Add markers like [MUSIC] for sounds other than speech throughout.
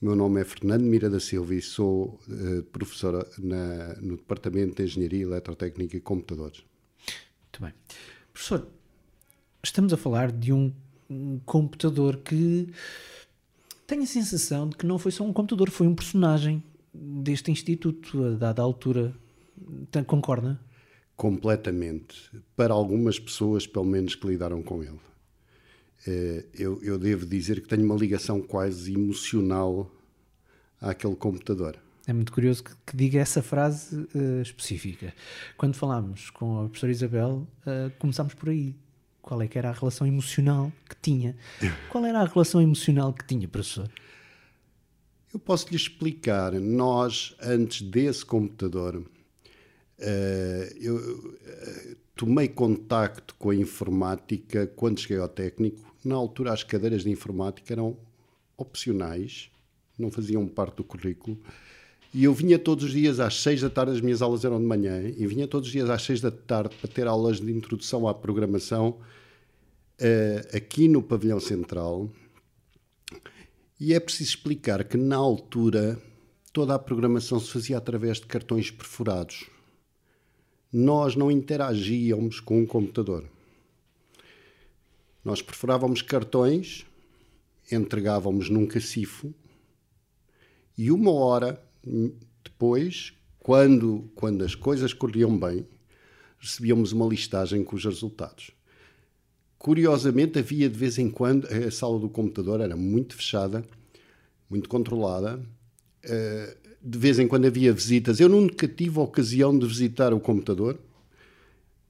meu nome é Fernando Mira da Silva e sou uh, professora na, no Departamento de Engenharia Eletrotécnica e Computadores. Muito bem. Professor, estamos a falar de um, um computador que tenho a sensação de que não foi só um computador, foi um personagem deste instituto a dada altura. Concorda? Completamente. Para algumas pessoas, pelo menos, que lidaram com ele. Eh, eu, eu devo dizer que tenho uma ligação quase emocional àquele computador. É muito curioso que, que diga essa frase uh, específica. Quando falámos com a professora Isabel, uh, começámos por aí. Qual é que era a relação emocional que tinha? [LAUGHS] Qual era a relação emocional que tinha, professor? Eu posso lhe explicar. Nós, antes desse computador, uh, eu uh, tomei contacto com a informática quando cheguei ao técnico. Na altura, as cadeiras de informática eram opcionais, não faziam parte do currículo. E eu vinha todos os dias às seis da tarde, as minhas aulas eram de manhã, e vinha todos os dias às seis da tarde para ter aulas de introdução à programação uh, aqui no pavilhão central. E é preciso explicar que na altura toda a programação se fazia através de cartões perfurados. Nós não interagíamos com um computador. Nós perfurávamos cartões, entregávamos num cacifo e uma hora depois, quando, quando as coisas corriam bem, recebíamos uma listagem com os resultados. Curiosamente, havia de vez em quando, a sala do computador era muito fechada, muito controlada. Eh, de vez em quando havia visitas. Eu nunca tive a ocasião de visitar o computador,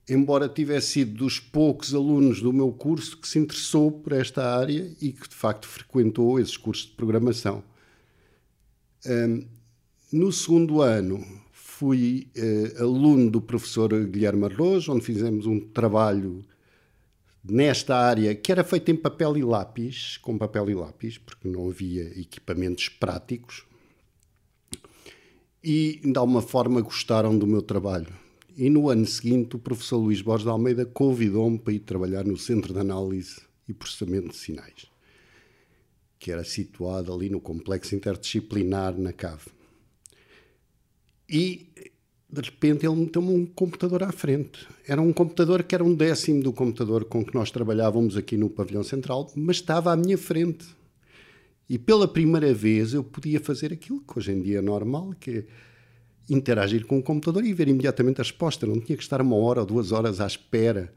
embora tivesse sido dos poucos alunos do meu curso que se interessou por esta área e que de facto frequentou esses cursos de programação. Ehm, no segundo ano, fui uh, aluno do professor Guilherme Arroz, onde fizemos um trabalho nesta área que era feito em papel e lápis, com papel e lápis, porque não havia equipamentos práticos. E de alguma forma gostaram do meu trabalho. E no ano seguinte, o professor Luís Borges de Almeida convidou-me para ir trabalhar no Centro de Análise e Processamento de Sinais, que era situado ali no Complexo Interdisciplinar na CAV. E de repente ele meteu-me um computador à frente. Era um computador que era um décimo do computador com que nós trabalhávamos aqui no pavilhão central, mas estava à minha frente. E pela primeira vez eu podia fazer aquilo que hoje em dia é normal, que é interagir com o computador e ver imediatamente a resposta. Não tinha que estar uma hora ou duas horas à espera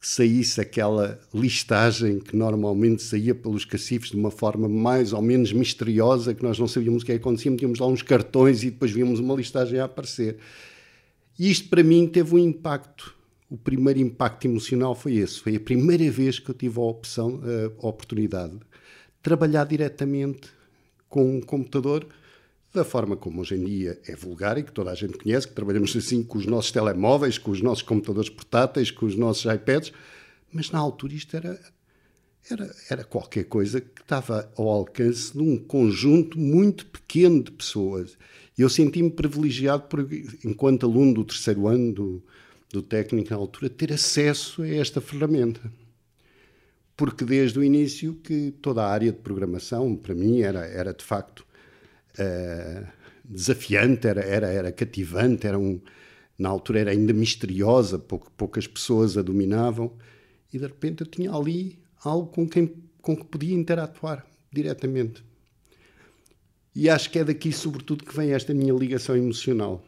saísse aquela listagem que normalmente saía pelos cacifes de uma forma mais ou menos misteriosa, que nós não sabíamos o que é acontecia, metíamos lá uns cartões e depois víamos uma listagem a aparecer. E isto para mim teve um impacto. O primeiro impacto emocional foi esse. Foi a primeira vez que eu tive a opção, a oportunidade de trabalhar diretamente com um computador da forma como hoje em dia é vulgar e que toda a gente conhece, que trabalhamos assim com os nossos telemóveis, com os nossos computadores portáteis, com os nossos iPads, mas na altura isto era, era, era qualquer coisa que estava ao alcance de um conjunto muito pequeno de pessoas. E eu senti-me privilegiado, por, enquanto aluno do terceiro ano do, do técnico na altura, ter acesso a esta ferramenta. Porque desde o início que toda a área de programação, para mim, era, era de facto uh, desafiante, era, era, era cativante, era um, na altura era ainda misteriosa, pouca, poucas pessoas a dominavam, e de repente eu tinha ali algo com quem com que podia interatuar diretamente. E acho que é daqui, sobretudo, que vem esta minha ligação emocional.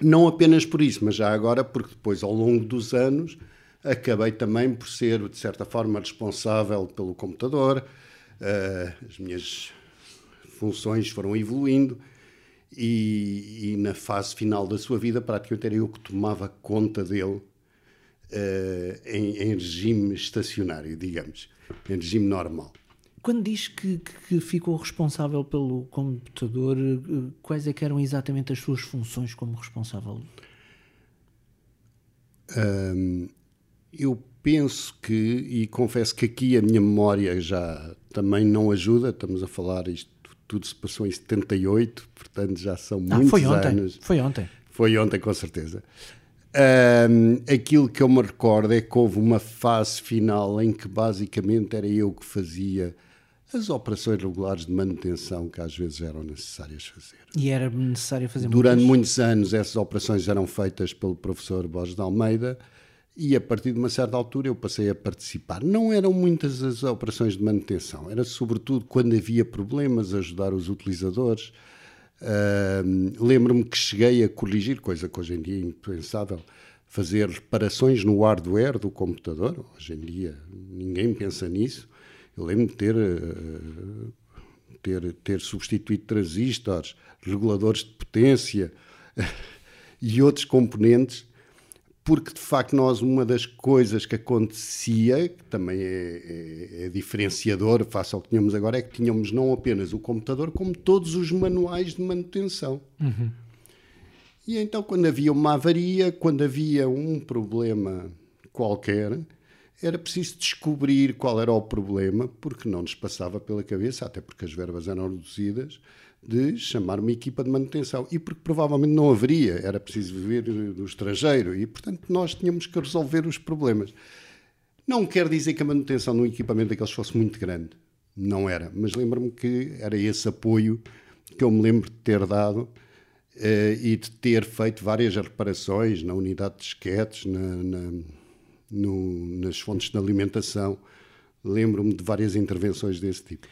Não apenas por isso, mas já agora, porque depois, ao longo dos anos, acabei também por ser, de certa forma, responsável pelo computador. Uh, as minhas funções foram evoluindo e, e, na fase final da sua vida praticamente era eu que tomava conta dele uh, em, em, regime estacionário, digamos, em regime normal. Quando diz que, que, ficou responsável pelo computador, eh, quais é que eram exatamente as suas funções como responsável? Eu penso que, e confesso que aqui a minha memória já também não ajuda, estamos a falar isto tudo se passou em 78, portanto já são ah, muitos foi ontem, anos. Foi ontem. Foi ontem, com certeza. Um, aquilo que eu me recordo é que houve uma fase final em que basicamente era eu que fazia As operações regulares de manutenção que às vezes eram necessárias fazer. E era necessário fazer Durante muitos anos essas operações eram feitas pelo professor Borges de Almeida e a partir de uma certa altura eu passei a participar. Não eram muitas as operações de manutenção, era sobretudo quando havia problemas, ajudar os utilizadores. Uh, Lembro-me que cheguei a corrigir, coisa que hoje em dia é impensável, fazer reparações no hardware do computador. Hoje em dia ninguém pensa nisso. Eu lembro de ter, uh, ter, ter substituído transistores, reguladores de potência [LAUGHS] e outros componentes porque de facto nós uma das coisas que acontecia, que também é, é, é, diferenciador face ao que tínhamos agora, é que tínhamos não apenas o computador, como todos os manuais de manutenção. Uhum. E então quando havia uma avaria, quando havia um problema qualquer, era preciso descobrir qual era o problema, porque não nos passava pela cabeça, até porque as verbas eram reduzidas, de chamar uma equipa de manutenção. E porque provavelmente não haveria, era preciso viver do estrangeiro e, portanto, nós tínhamos que resolver os problemas. Não quer dizer que a manutenção de um equipamento daqueles fosse muito grande. Não era. Mas lembro-me que era esse apoio que eu me lembro de ter dado eh, e de ter feito várias reparações na unidade de disquetes, na, na, no, nas fontes de alimentação. Lembro-me de várias intervenções desse tipo.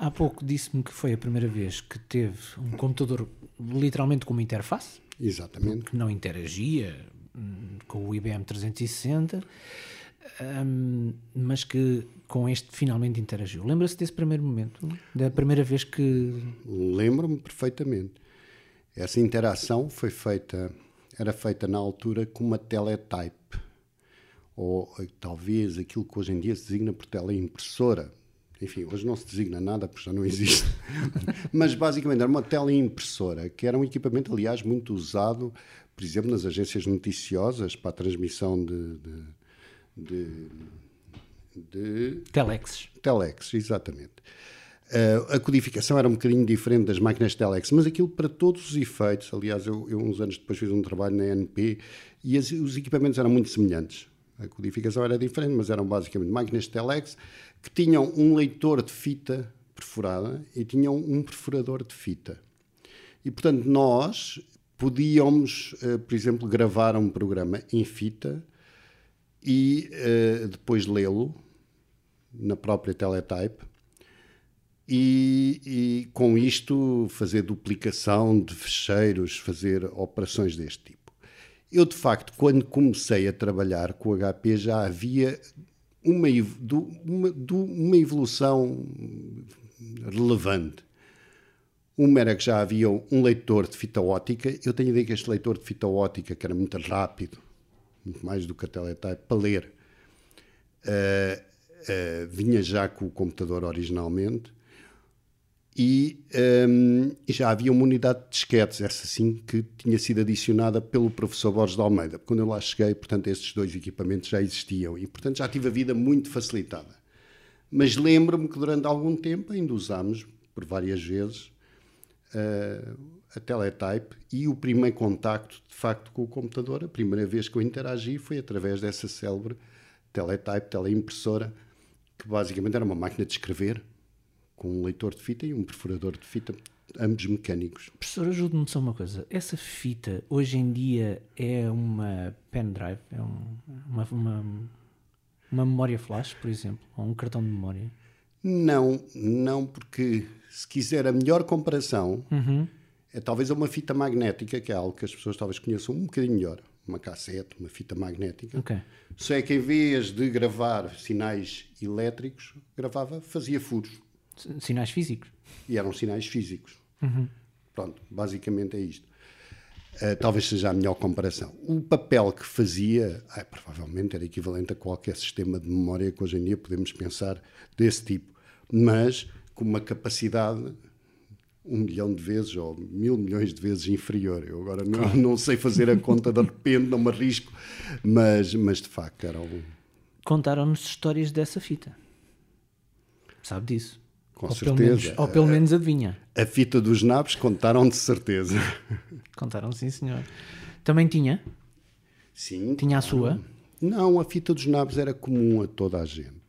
Há pouco disse-me que foi a primeira vez que teve um computador literalmente com uma interface. Exatamente. Que não interagia hum, com o IBM 360, um, mas que com este finalmente interagiu. Lembra-se desse primeiro momento? Da primeira vez que. Lembro-me perfeitamente. Essa interação foi feita, era feita na altura com uma teletype, ou talvez aquilo que hoje em dia se designa por teleimpressora enfim, hoje não se designa nada porque já não existe, [LAUGHS] mas basicamente era uma teleimpressora, que era um equipamento, aliás, muito usado, por exemplo, nas agências noticiosas para a transmissão de. de, de, de Telex. Telex, exatamente. Uh, a codificação era um bocadinho diferente das máquinas Telex, mas aquilo para todos os efeitos. Aliás, eu, eu uns anos depois fiz um trabalho na NP e as, os equipamentos eram muito semelhantes. A codificação era diferente, mas eram basicamente máquinas Telex que tinham um leitor de fita perfurada e tinham um perfurador de fita. E, portanto, nós podíamos, uh, por exemplo, gravar um programa em fita e uh, depois lê-lo na própria teletype e, e, com isto fazer duplicação de fecheiros, fazer operações deste tipo. Eu, de facto, quando comecei a trabalhar com o HP, já havia uma, uma, uma evolução relevante. Uma era que já havia um leitor de fita ótica. Eu tenho a ideia que este leitor de fita ótica, que era muito rápido, muito mais do que a teletype, para ler, uh, uh, vinha já com o computador originalmente. E, um, e, já havia uma unidade de disquetes, essa sim, que tinha sido adicionada pelo professor Borges de Almeida. Quando eu lá cheguei, portanto, estes dois equipamentos já existiam e, portanto, já tive a vida muito facilitada. Mas lembro-me que durante algum tempo ainda usámos, por várias vezes, uh, a teletype e o primeiro contacto, de facto, com o computador, a primeira vez que eu interagi foi através dessa célebre teletype, teleimpressora, que basicamente era uma máquina de escrever, com um leitor de fita e um perfurador de fita, ambos mecânicos. Professor, ajude-me só uma coisa. Essa fita, hoje em dia, é uma pendrive? É um, uma, uma, uma memória flash, por exemplo? Ou um cartão de memória? Não, não, porque se quiser a melhor comparação, uhum. é talvez uma fita magnética, que é algo que as pessoas talvez conheçam um bocadinho melhor. Uma cassete, uma fita magnética. Okay. Só é que em vez de gravar sinais elétricos, gravava, fazia furos. Sinais físicos. E eram sinais físicos. Uhum. Pronto, basicamente é isto. Uh, talvez seja a melhor comparação. O papel que fazia, ah, provavelmente era equivalente a qualquer sistema de memória que hoje em dia podemos pensar desse tipo, mas com uma capacidade um milhão de vezes ou mil milhões de vezes inferior. Eu agora não, não sei fazer a conta de repente, não me arrisco, mas, mas de facto era um. Contaram-nos histórias dessa fita. Sabe disso? Com ou certeza. Pelo menos, ou pelo menos adivinha. A fita dos nabos contaram de certeza. [LAUGHS] Contaram, sim, senhor. Também tinha? Sim. Tinha a sua? Não, a fita dos nabos era comum a toda a gente.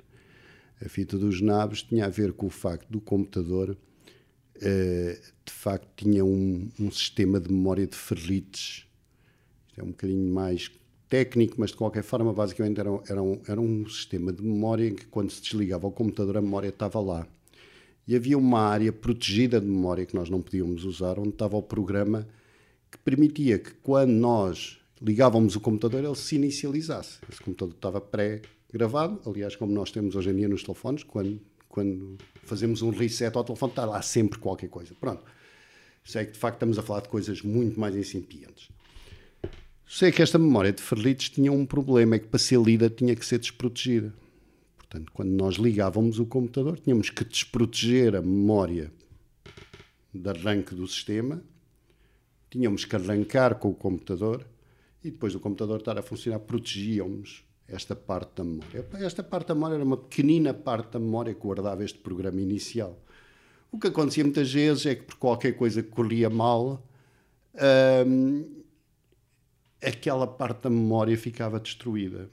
A fita dos nabos tinha a ver com o facto do computador, uh, de facto, tinha um, um, sistema de memória de ferrites. Isto é um bocadinho mais técnico, mas de qualquer forma, basicamente, era, era, um, era um sistema de memória em que, quando se desligava o computador, a memória estava lá. E havia uma área protegida de memória que nós não podíamos usar, onde estava o programa que permitia que, quando nós ligávamos o computador, ele se inicializasse. Esse computador estava pré-gravado, aliás, como nós temos hoje em dia nos telefones, quando, quando fazemos um reset ao telefone, está lá sempre qualquer coisa. Pronto. Sei que de facto estamos a falar de coisas muito mais incipientes. Sei que esta memória de Ferlites tinha um problema, é que para ser lida tinha que ser desprotegida. Portanto, quando nós ligávamos o computador, tínhamos que desproteger a memória de arranque do sistema, tínhamos que arrancar com o computador e depois do computador estar a funcionar, protegíamos esta parte da memória. Esta parte da memória era uma pequenina parte da memória que guardava este programa inicial. O que acontecia muitas vezes é que por qualquer coisa que corria mal, hum, aquela parte da memória ficava destruída.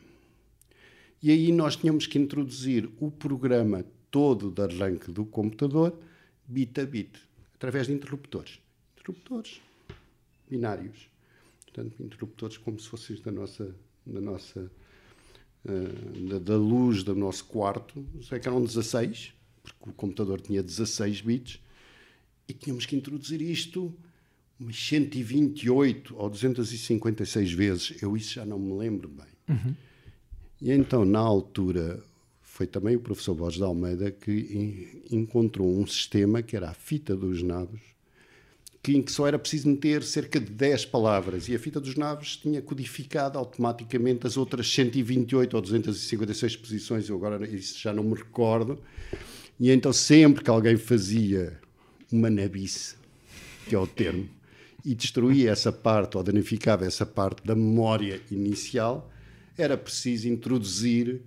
E aí nós tínhamos que introduzir o programa todo de arranque do computador, bit a bit, através de interruptores. Interruptores binários portanto, interruptores como se fossem da nossa, da nossa uh, da, da, luz do nosso quarto, sei que eram 16, porque o computador tinha 16 bits, e tínhamos que introduzir isto umas 128 ou 256 vezes, eu isso já não me lembro bem. Uhum. E então, na altura, foi também o professor Borges de Almeida que encontrou um sistema que era a fita dos nabos, que, em que só era preciso meter cerca de 10 palavras e a fita dos naves tinha codificado automaticamente as outras 128 ou 256 posições, eu agora isso já não me recordo. E então sempre que alguém fazia uma nabice, que é o termo, e destruía essa parte ou danificava essa parte da memória inicial, era preciso introduzir,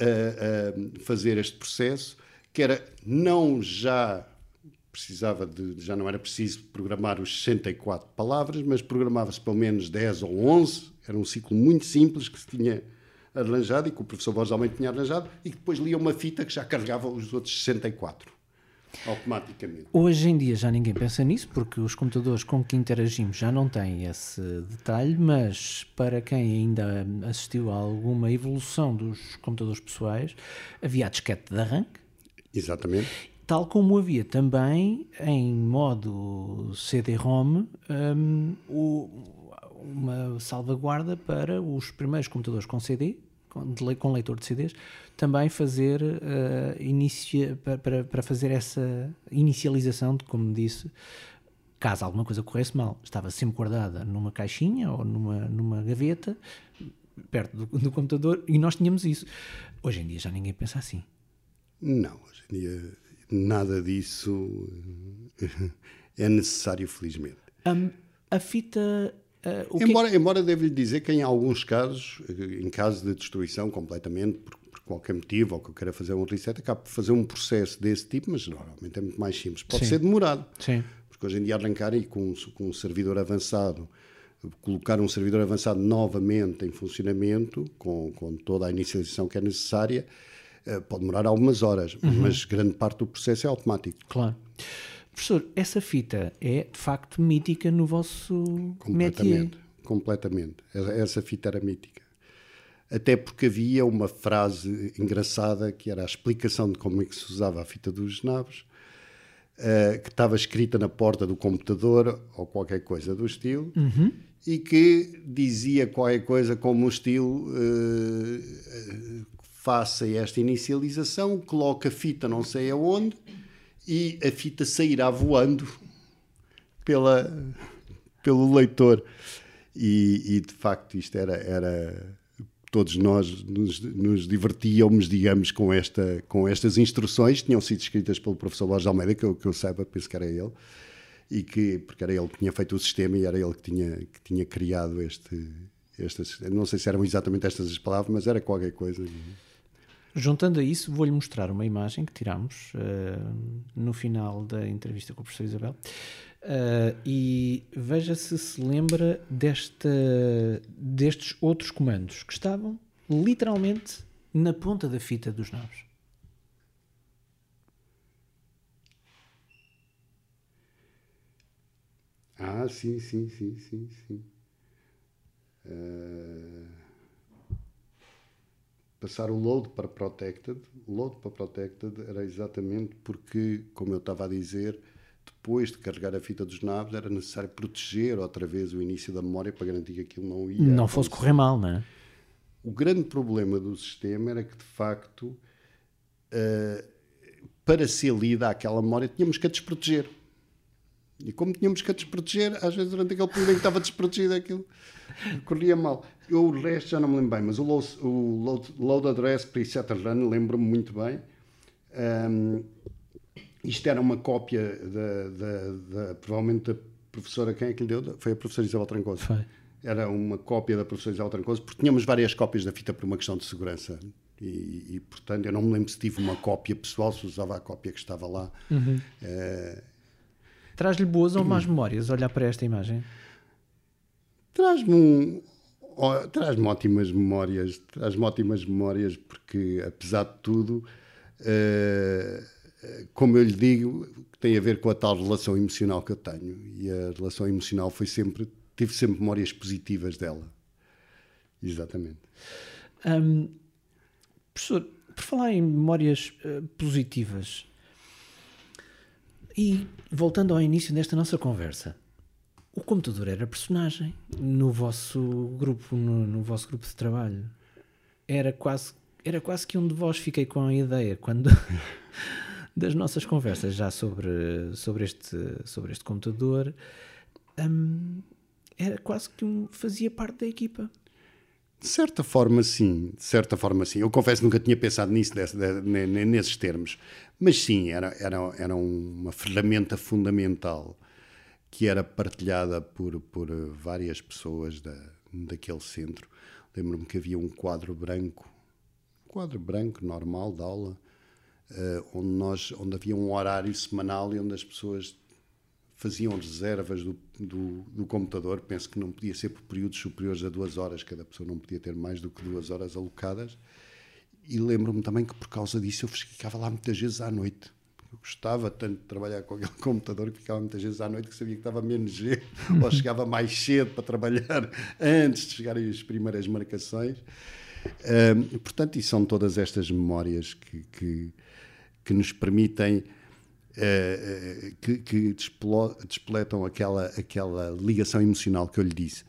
uh, uh, fazer este processo, que era não já precisava de, já não era preciso programar os 64 palavras, mas programava-se pelo menos 10 ou 11, era um ciclo muito simples que se tinha arranjado e que o professor Borges Almeida tinha arranjado e que depois lia uma fita que já carregava os outros 64 automaticamente. Hoje em dia já ninguém pensa nisso porque os computadores com que interagimos já não têm esse detalhe, mas para quem ainda assistiu a alguma evolução dos computadores pessoais, havia a disquete de arranque. Exatamente Tal como havia também em modo CD-ROM um, uma salvaguarda para os primeiros computadores com CD, com leitor de CDs, também fazer uh, inicia, para, para fazer essa inicialização de, como disse, caso alguma coisa corresse mal, estava sempre guardada numa caixinha ou numa, numa gaveta perto do, do computador e nós tínhamos isso. Hoje em dia já ninguém pensa assim. Não, hoje em dia nada disso [LAUGHS] é necessário, felizmente. Um, a fita. Uh, embora, que... embora devo lhe dizer que em alguns casos, em caso de destruição completamente, por, por, qualquer motivo, ou que eu queira fazer um reset, acabo por fazer um processo desse tipo, mas normalmente é muito mais simples. Pode Sim. ser demorado. Sim. Porque hoje em dia arrancar aí com, com um servidor avançado, colocar um servidor avançado novamente em funcionamento, com, com toda a inicialização que é necessária, eh, pode demorar algumas horas, uhum. mas grande parte do processo é automático. Claro. Professor, essa fita é de facto mítica no vosso completamente, métier. Completamente. Essa fita era mítica. Até porque havia uma frase engraçada que era a explicação de como é que se usava a fita dos naves, uh, que estava escrita na porta do computador ou qualquer coisa do estilo, uhum. e que dizia qualquer coisa como o estilo uh, faça esta inicialização, coloca a fita não sei aonde e a fita sairá voando pela, pelo leitor. E, e de facto isto era, era todos nós nos, nos, divertíamos, digamos, com, esta, com estas instruções, tinham sido escritas pelo professor Borges Almeida, que eu, que eu saiba, penso que era ele, e que, porque era ele que tinha feito o sistema e era ele que tinha, que tinha criado este, estas, não sei se eram exatamente estas as palavras, mas era qualquer coisa. Juntando a isso, vou-lhe mostrar uma imagem que tiramos uh, eh, no final da entrevista com o professor Isabel. Uh, e veja se se lembra desta, destes outros comandos que estavam literalmente na ponta da fita dos naves. Ah, sim, sim, sim, sim, sim. Uh passar o load para protected. O load para protected era exatamente porque, como eu estava a dizer, depois de carregar a fita dos nabos, era necessário proteger outra vez o início da memória para garantir que aquilo não ia. Não fosse correr mal, não é? O grande problema do sistema era que, de facto, uh, para ser lida aquela memória, tínhamos que a desproteger. E como tínhamos que a desproteger, às vezes durante aquele período em que estava desprotegido aquilo corria mal. Eu o resto já não me lembro bem, mas o load, o load, load address preset run lembro-me muito bem. Um, isto era uma cópia da, da, da, provavelmente da professora, quem é que lhe deu? Foi a professora Isabel Trancoso. Foi. Era uma cópia da professora Isabel Trancoso, porque tínhamos várias cópias da fita por uma questão de segurança. E, e, portanto, eu não me lembro se tive uma cópia pessoal, se usava a cópia que estava lá. Uhum. Uh, Traz-lhe boas ou más memórias olhar para esta imagem? Traz-me um, traz-me ótimas memórias, traz-me ótimas memórias porque, apesar de tudo, uh, como eu lhe digo, tem a ver com a tal relação emocional que eu tenho. E a relação emocional foi sempre, tive sempre memórias positivas dela. Exatamente. Um, professor, por falar em memórias uh, positivas, e voltando ao início desta nossa conversa, o computador era personagem no vosso grupo, no, no vosso grupo de trabalho. Era quase, era quase que um de vós fiquei com a ideia quando [LAUGHS] das nossas conversas já sobre, sobre, este, sobre este computador, hum, era quase que um, fazia parte da equipa. De certa forma, sim. De certa forma, sim. Eu confesso que nunca tinha pensado nisso, desse, de, nesses termos. Mas sim, era, era, era uma ferramenta fundamental que era partilhada por, por várias pessoas da, daquele centro. Lembro-me que havia um quadro branco, um quadro branco normal de aula, uh, onde, nós, onde havia um horário semanal e onde as pessoas faziam reservas do, do, do, computador. Penso que não podia ser por períodos superiores a duas horas, cada pessoa não podia ter mais do que duas horas alocadas. E lembro-me também que por causa disso eu ficava lá muitas vezes à noite. Eu gostava tanto de trabalhar com aquele [LAUGHS] computador que ficava muitas vezes à noite que sabia que estava menos G, [LAUGHS] ou chegava mais cedo para trabalhar [LAUGHS] antes de chegarem as primeiras marcações. Um, portanto, e são todas estas memórias que, que, que nos permitem, uh, que, que despletam aquela, aquela ligação emocional que eu lhe disse.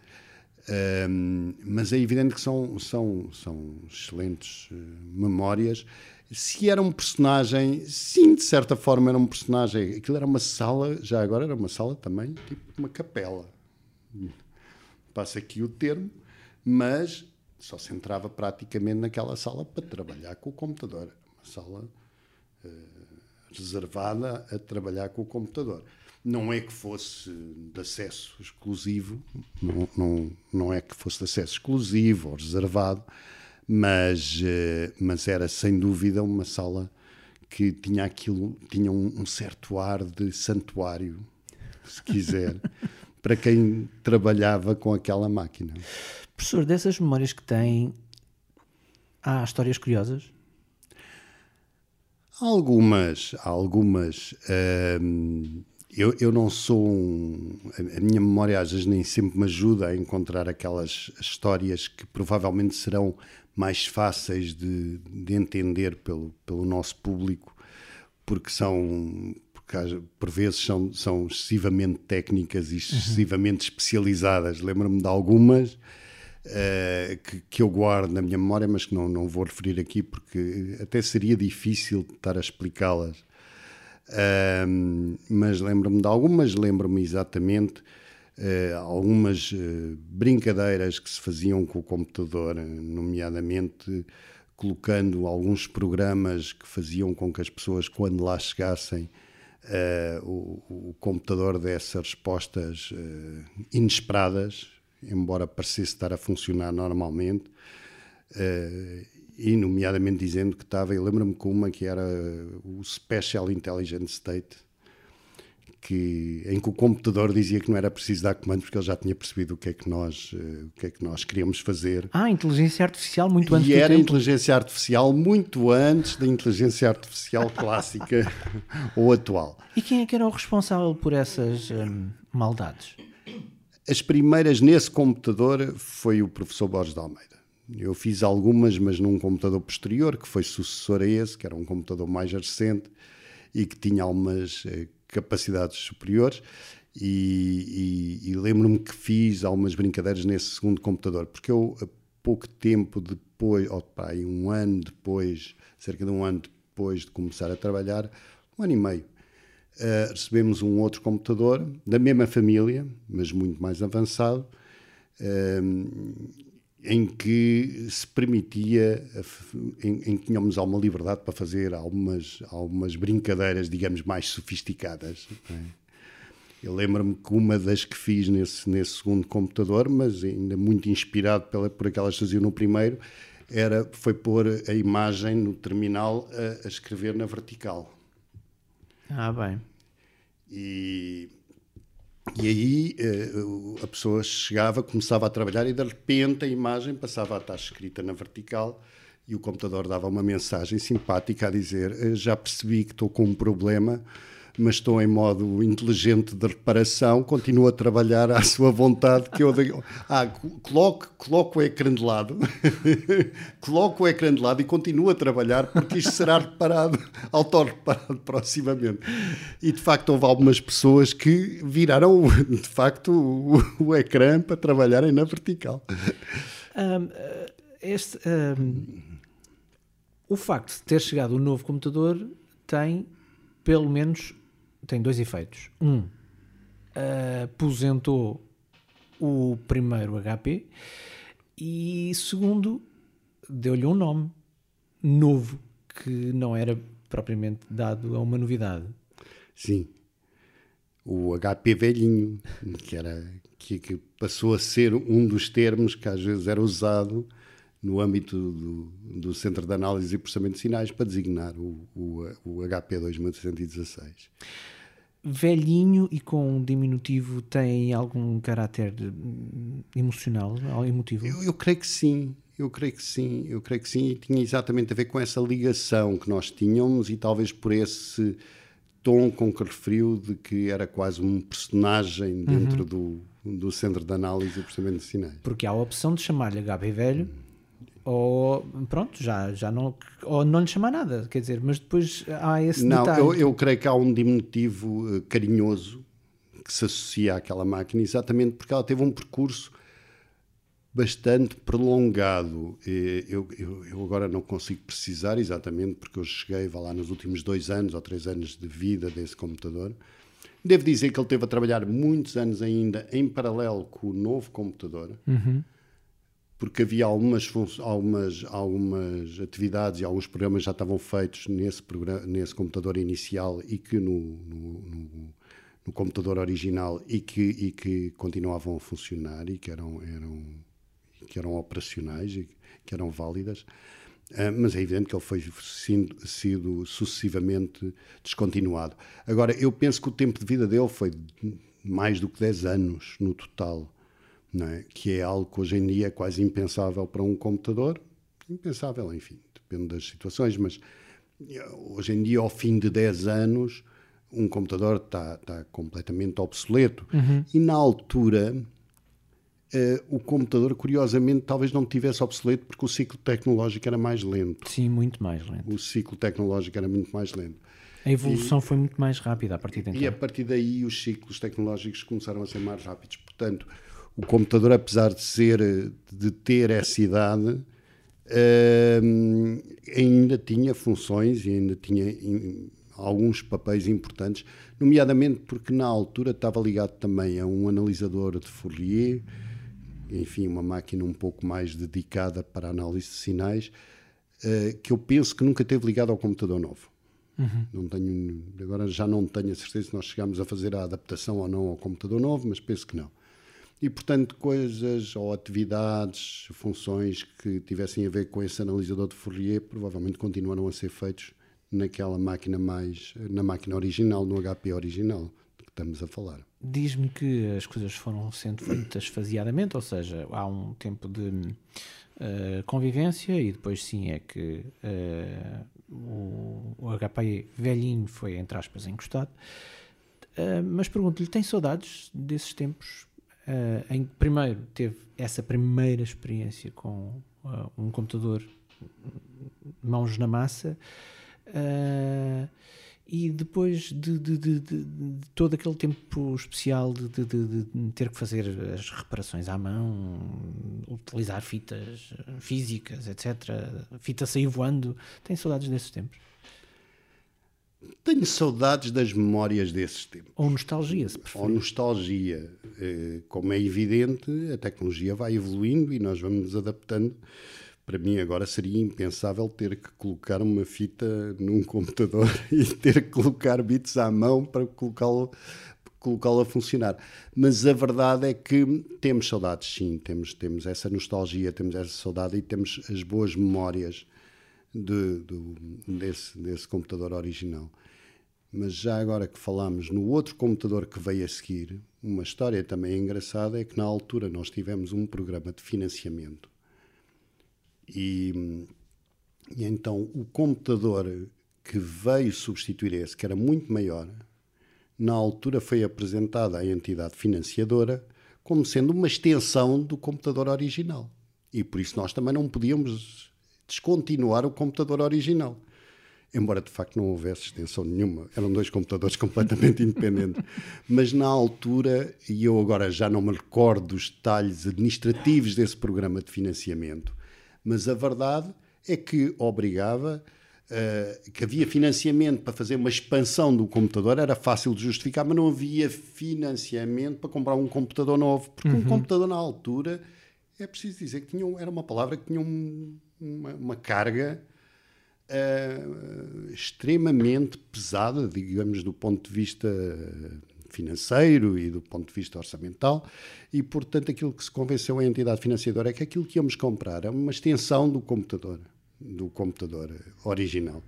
Um, mas é evidente que são, são, são excelentes uh, memórias. Se era um personagem, sim, de certa forma era um personagem. Aquilo era uma sala, já agora era uma sala também, tipo uma capela. Passa aqui o termo, mas só se entrava praticamente naquela sala para trabalhar com o computador. Uma sala reservada a trabalhar com o computador. Não é que fosse de acesso exclusivo, não, não, não é que fosse de acesso exclusivo ou reservado, mas, uh, mas era sem dúvida uma sala que tinha aquilo, tinha um, um certo ar de santuário, se quiser, [LAUGHS] para quem trabalhava com aquela máquina. Professor, dessas memórias que tem, há histórias curiosas? Algumas, algumas. Hum, eu, eu não sou um. A minha memória às vezes nem sempre me ajuda a encontrar aquelas histórias que provavelmente serão mais fáceis de, de entender pelo, pelo nosso público, porque são. Porque por vezes são, são excessivamente técnicas e excessivamente uhum. especializadas. Lembro-me de algumas uh, que, que, eu guardo na minha memória, mas que não, não vou referir aqui porque até seria difícil estar a explicá-las. Mas lembro-me de algumas, lembro-me exatamente uh, algumas brincadeiras que se faziam com o computador, nomeadamente colocando alguns programas que faziam com que as pessoas, quando lá chegassem, Uh, o, o, computador desse respostas uh, inesperadas embora parecesse estar a funcionar normalmente, uh, e nomeadamente dizendo que estava, eu lembro-me com uma que era o Special Intelligent State, que, em que o computador dizia que não era preciso dar comandos porque ele já tinha percebido o que é que nós, uh, o que é que nós queríamos fazer. Ah, inteligência artificial muito antes e era tempo. inteligência artificial muito antes da inteligência artificial clássica [LAUGHS] ou atual. E quem é que era o responsável por essas hum, maldades? As primeiras nesse computador foi o professor Borges de Almeida. Eu fiz algumas, mas num computador posterior, que foi sucessor a esse, que era um computador mais recente e que tinha algumas eh, capacidades superiores. E, e, e lembro-me que fiz algumas brincadeiras nesse segundo computador, porque eu, pouco tempo depois, ou pá, um ano depois, cerca de um ano depois de começar a trabalhar, um ano e meio, uh, recebemos um outro computador da mesma família, mas muito mais avançado, uh, em que se permitia, em, em, que tínhamos alguma liberdade para fazer algumas, algumas brincadeiras, digamos, mais sofisticadas. É? Eu lembro-me que uma das que fiz nesse, nesse segundo computador, mas ainda muito inspirado pela, por aquelas que faziam no primeiro, era, foi pôr a imagem no terminal a, a escrever na vertical. Ah, bem. E, e aí eh, a pessoa chegava, começava a trabalhar e de repente a imagem passava a estar escrita na vertical e o computador dava uma mensagem simpática a dizer: eh, Já percebi que estou com um problema mas estou em modo inteligente de reparação, continuo a trabalhar à sua vontade, que eu ah, coloco, coloco o ecrã de lado, [LAUGHS] coloco o ecrã de lado e continuo a trabalhar, porque isto será reparado, [LAUGHS] autorreparado proximamente. E de facto houve algumas pessoas que viraram, de facto, o, o ecrã para trabalharem na vertical. Um, este, um, o facto de ter chegado um novo computador tem pelo menos tem dois efeitos. Um, aposentou o primeiro HP e segundo, deu-lhe um nome novo que não era propriamente dado a uma novidade. Sim. O HP velhinho, que, era, que, que passou a ser um dos termos que às vezes era usado no âmbito do, do Centro de Análise e Processamento de Sinais para designar o, o, o HP 2116 velhinho e com um diminutivo tem algum caráter emocional, emotivo? Eu, eu, creio que sim, eu creio que sim, eu creio que sim, e tinha exatamente a ver com essa ligação que nós tínhamos e talvez por esse tom com que referiu de que era quase um personagem dentro uhum. do, do centro de análise e processamento de sinais. Porque há a opção de chamar-lhe HP velho ou pronto, já, já não, ou não lhe chama nada, quer dizer, mas depois há esse não, detalhe. Eu, eu creio que há um diminutivo eh, carinhoso que se associa àquela máquina, exatamente porque ela teve um percurso bastante prolongado. Eu, eu, eu, agora não consigo precisar exatamente, porque eu cheguei, vá lá, nos últimos dois anos ou três anos de vida desse computador. Devo dizer que ele teve a trabalhar muitos anos ainda em paralelo com o novo computador. Uhum porque havia algumas, algumas, algumas atividades e alguns programas já estavam feitos nesse, programa, nesse computador inicial e que no, no, no, no computador original e que, e que continuavam a funcionar e que eram, eram, que eram operacionais e que eram válidas. Uh, mas é evidente que ele foi sido, sido sucessivamente descontinuado. Agora, eu penso que o tempo de vida dele foi mais do que 10 anos no total é? que é algo que hoje em dia é quase impensável para um computador. Impensável, enfim, depende das situações, mas eh, hoje em dia, ao fim de 10 anos, um computador está, está completamente obsoleto. Uhum. E na altura, uh, o computador, curiosamente, talvez não tivesse obsoleto porque o ciclo tecnológico era mais lento. Sim, muito mais lento. O ciclo tecnológico era muito mais lento. A evolução e, foi muito mais rápida a partir de então. E a partir daí os ciclos tecnológicos começaram a ser mais rápidos. Portanto, o computador, apesar de ser de ter essa idade, uh, ainda tinha funções e ainda tinha in, alguns papéis importantes, nomeadamente porque na altura estava ligado também a um analisador de Fourier, enfim, uma máquina um pouco mais dedicada para a análise de sinais, uh, que eu penso que nunca teve ligado ao computador novo. Uhum. Não tenho, agora já não tenho a certeza se nós chegamos a fazer a adaptação ou não ao computador novo, mas penso que não e, portanto, coisas ou atividades, funções que tivessem a ver com esse analisador de Fourier provavelmente continuaram a ser feitos naquela máquina mais, na máquina original, no HP original que estamos a falar. Diz-me que as coisas foram sendo feitas faseadamente, ou seja, há um tempo de uh, convivência e depois sim é que uh, o, o HP velhinho foi, entre aspas, encostado. Uh, mas pergunto-lhe, tem saudades desses tempos uh, em primeiro teve essa primeira experiência com uh, um computador mãos na massa uh, e depois de, de, de, de, todo aquele tempo especial de, ter que fazer as reparações à mão, utilizar fitas físicas, etc. Fita sair voando. Tem saudades desses tempos? Tenho saudades das memórias desses tempos. Ou nostalgia, se preferir. Ou nostalgia. Eh, como é evidente, a tecnologia vai evoluindo e nós vamos nos adaptando para mim agora seria impensável ter que colocar uma fita num computador [LAUGHS] e ter que colocar bits à mão para colocá-lo colocá-lo a funcionar. Mas a verdade é que temos saudades, sim, temos, temos essa nostalgia, temos essa saudade e temos as boas memórias de, de, desse, desse computador original. Mas já agora que falamos no outro computador que veio a seguir, uma história também engraçada é que na altura nós tivemos um programa de financiamento e, e então o computador que veio substituir esse, que era muito maior, na altura foi apresentado à entidade financiadora como sendo uma extensão do computador original. E por isso nós também não podíamos descontinuar o computador original. Embora de facto não houvesse extensão nenhuma, eram dois computadores [LAUGHS] completamente independentes. Mas na altura, e eu agora já não me recordo dos detalhes administrativos desse programa de financiamento, mas a verdade é que obrigava uh, que havia financiamento para fazer uma expansão do computador, era fácil de justificar, mas não havia financiamento para comprar um computador novo, porque uhum. um computador na altura é preciso dizer que tinha, era uma palavra que tinha um, uma, uma, carga uh, extremamente pesada, digamos, do ponto de vista financeiro e do ponto de vista orçamental, e portanto aquilo que se convenceu a entidade financiadora é que aquilo que íamos comprar é uma extensão do computador, do computador original.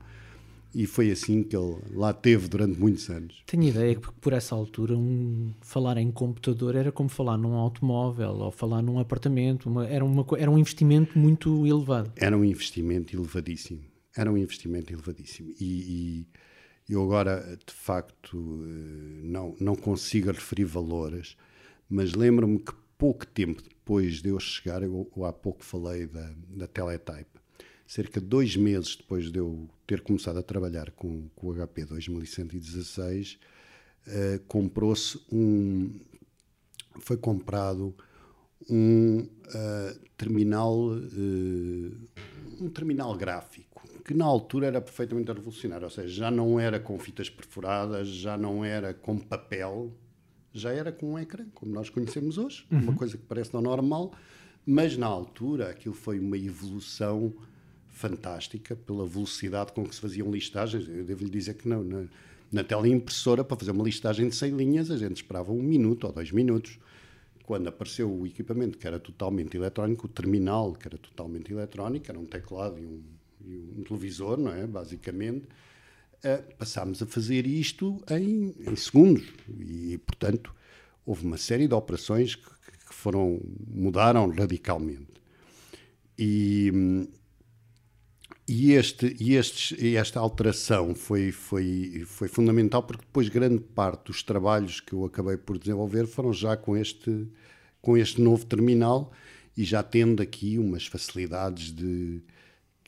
E foi assim que ele lá teve durante muitos anos. Tenho ideia que por essa altura um, falar em computador era como falar num automóvel ou falar num apartamento, uma, era, uma, era um investimento muito elevado. Era um investimento elevadíssimo. Era um investimento elevadíssimo. E, e eu agora, de facto, eh, não, não consigo referir valores, mas lembro-me que pouco tempo depois de eu chegar, eu, eu há pouco falei da, da Teletype, cerca de dois meses depois de eu ter começado a trabalhar com, com o HP 2116, uh, comprou-se um. Foi comprado um uh, terminal, uh, um terminal gráfico que na altura era perfeitamente revolucionário, ou seja, já não era com fitas perfuradas, já não era com papel, já era com um ecrã, como nós conhecemos hoje, uhum. uma coisa que parece não normal, mas na altura aquilo foi uma evolução fantástica pela velocidade com que se faziam listagens. Eu devo lhe dizer que não, na, na tela impressora, para fazer uma listagem de 100 linhas, a gente esperava um minuto ou dois minutos. Quando apareceu o equipamento que era totalmente eletrónico, o terminal que era totalmente eletrónico, era um teclado e um e um televisor, não é? Basicamente, uh, passámos a fazer isto em, em, segundos e, portanto, houve uma série de operações que, que foram mudaram radicalmente. E, e, este, e estes, esta alteração foi, foi, foi fundamental porque depois grande parte dos trabalhos que eu acabei por desenvolver foram já com este, com este novo terminal e já tendo aqui umas facilidades de,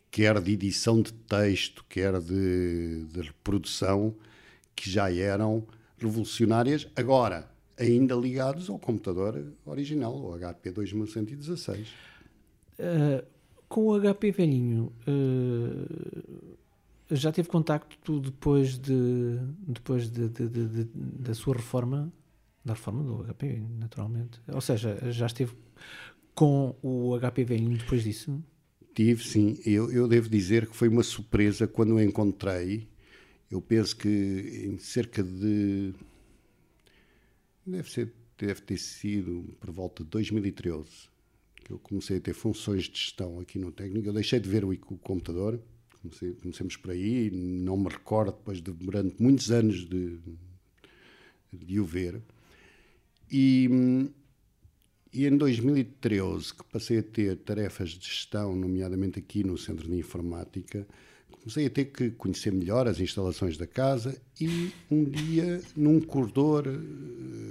quer de edição de texto, quer de, de reprodução, que já eram revolucionárias, agora ainda ligados ao computador original, o HP 2116. Uh, com o HP velhinho, uh, já teve contacto depois de depois de, de, de, da sua reforma, da reforma do HP, naturalmente. Ou seja, já esteve com o HP velhinho depois disso? Tive, sim. Eu, eu devo dizer que foi uma surpresa quando o encontrei. Eu penso que em cerca de. Deve, ser, deve ter sido por volta de 2013 eu comecei a ter funções de gestão aqui no técnico. Eu deixei de ver o, o computador, comecei, comecemos por aí, não me recordo depois de durante muitos anos de, de o ver. E, e em 2013, que passei a ter tarefas de gestão, nomeadamente aqui no Centro de Informática, comecei a ter que conhecer melhor as instalações da casa e um dia, num corredor, eh,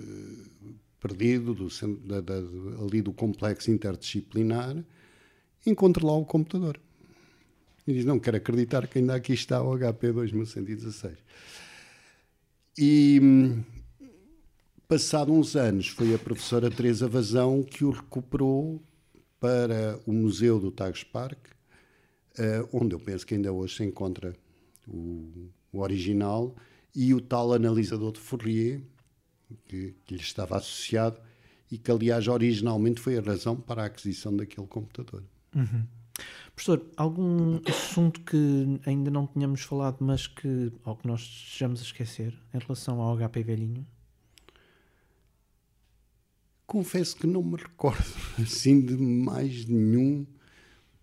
perdido do, da, da, ali do complexo interdisciplinar, encontra lá o computador. E diz, não quero acreditar que ainda aqui está o HP 2116. E passado uns anos foi a professora Teresa Vazão que o recuperou para o Museu do Tagus Park, uh, onde eu penso que ainda hoje se encontra o, o original e o tal analisador de Fourier, que, que lhe estava associado e que, aliás, originalmente foi a razão para a aquisição daquele computador. Uhum. Professor, algum assunto que ainda não tínhamos falado, mas que, ou que nós estejamos a esquecer em relação ao HP velhinho? Confesso que não me recordo [LAUGHS] assim de mais nenhum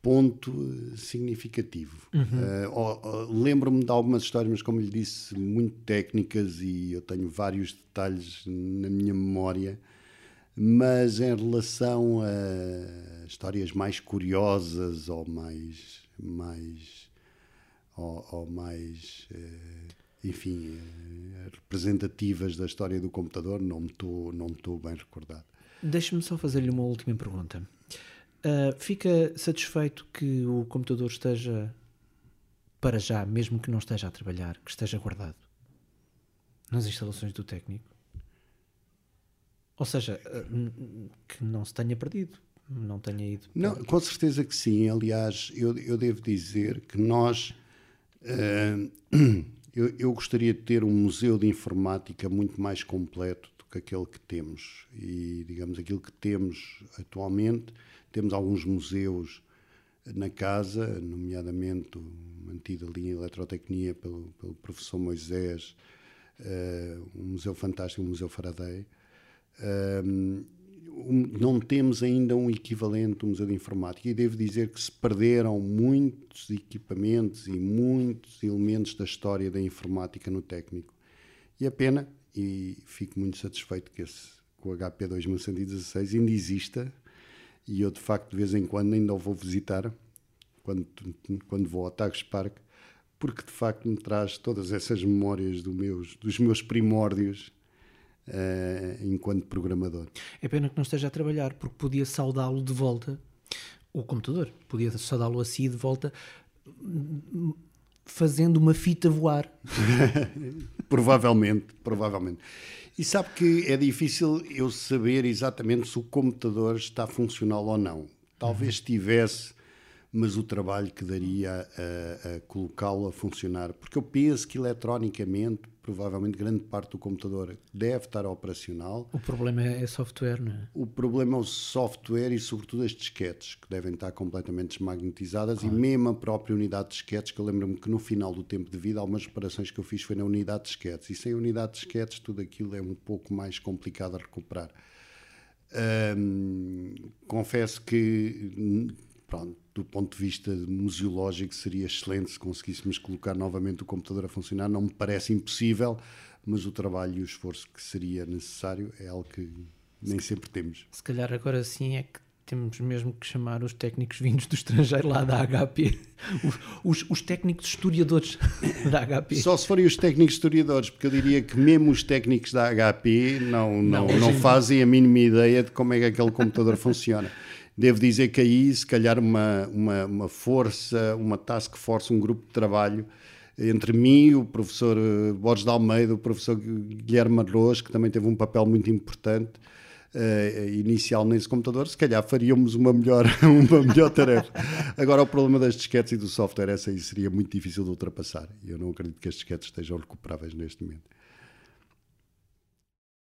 ponto significativo. Uhum. Uh, Lembro-me de algumas histórias, mas como lhe disse, muito técnicas e eu tenho vários detalhes na minha memória. Mas em relação a histórias mais curiosas ou mais, mais, ou, ou mais, uh, enfim, representativas da história do computador, não me estou bem recordado. Deixe-me só fazer-lhe uma última pergunta. Uh, fica satisfeito que o computador esteja, para já, mesmo que não esteja a trabalhar, que esteja guardado nas instalações do técnico? Ou seja, uh, que não se tenha perdido, não tenha ido. Não, com certeza que sim. Aliás, eu, eu devo dizer que nós. Uh, [CLEARS THROAT] eu, eu gostaria de ter um museu de informática muito mais completo do que aquele que temos. E, digamos, aquilo que temos atualmente temos alguns museus na casa, nomeadamente mantido ali em Eletrotecnia pelo, pelo professor Moisés, uh, um museu fantástico, o Museu Faraday. Uh, um, não temos ainda um equivalente, um museu de informática, e devo dizer que se perderam muitos equipamentos e muitos elementos da história da informática no técnico. E a pena, e fico muito satisfeito que esse, com o HP 2116 ainda exista, e eu de facto de vez em quando ainda o vou visitar quando, quando vou ao Tagus Park porque de facto me traz todas essas memórias do meus, dos meus primórdios uh, enquanto programador. É pena que não esteja a trabalhar porque podia saudá-lo de volta o computador, podia saudá-lo assim de volta fazendo uma fita voar. [LAUGHS] provavelmente, provavelmente. E sabe que é difícil eu saber exatamente se o computador está funcional ou não. Talvez uhum. tivesse, mas o trabalho que daria a, a colocá-lo a funcionar. Porque eu penso que eletronicamente provavelmente grande parte do computador deve estar operacional. O problema é software, não é? O problema é o software e, sobretudo, as disquetes, que devem estar completamente desmagnetizadas claro. e mesmo a própria unidade de disquetes, que eu lembro-me que no final do tempo de vida, algumas reparações que eu fiz foi na unidade de disquetes. E sem a unidade de disquetes, tudo aquilo é um pouco mais complicado a recuperar. Hum, confesso que pronto, do ponto de vista museológico, seria excelente se conseguíssemos colocar novamente o computador a funcionar. Não me parece impossível, mas o trabalho e o esforço que seria necessário é algo que nem sempre temos. Se calhar agora sim é que temos mesmo que chamar os técnicos vindos do estrangeiro lá da HP, os, os, técnicos historiadores [LAUGHS] da HP. Só se forem os técnicos historiadores, porque eu diria que mesmo os técnicos da HP não, não, não, não fazem a mínima ideia de como é que aquele computador [LAUGHS] funciona. Devo dizer que aí, se calhar, uma, uma, uma força, uma task force, um grupo de trabalho entre mim, o professor eh, Borges de Almeida, o professor Guilherme Arroz, que também teve um papel muito importante uh, inicial nesse computador, se calhar faríamos uma melhor, [LAUGHS] uma melhor tarefa. Agora, o problema das disquetes e do software, essa aí seria muito difícil de ultrapassar. Eu não acredito que as disquetes estejam recuperáveis neste momento.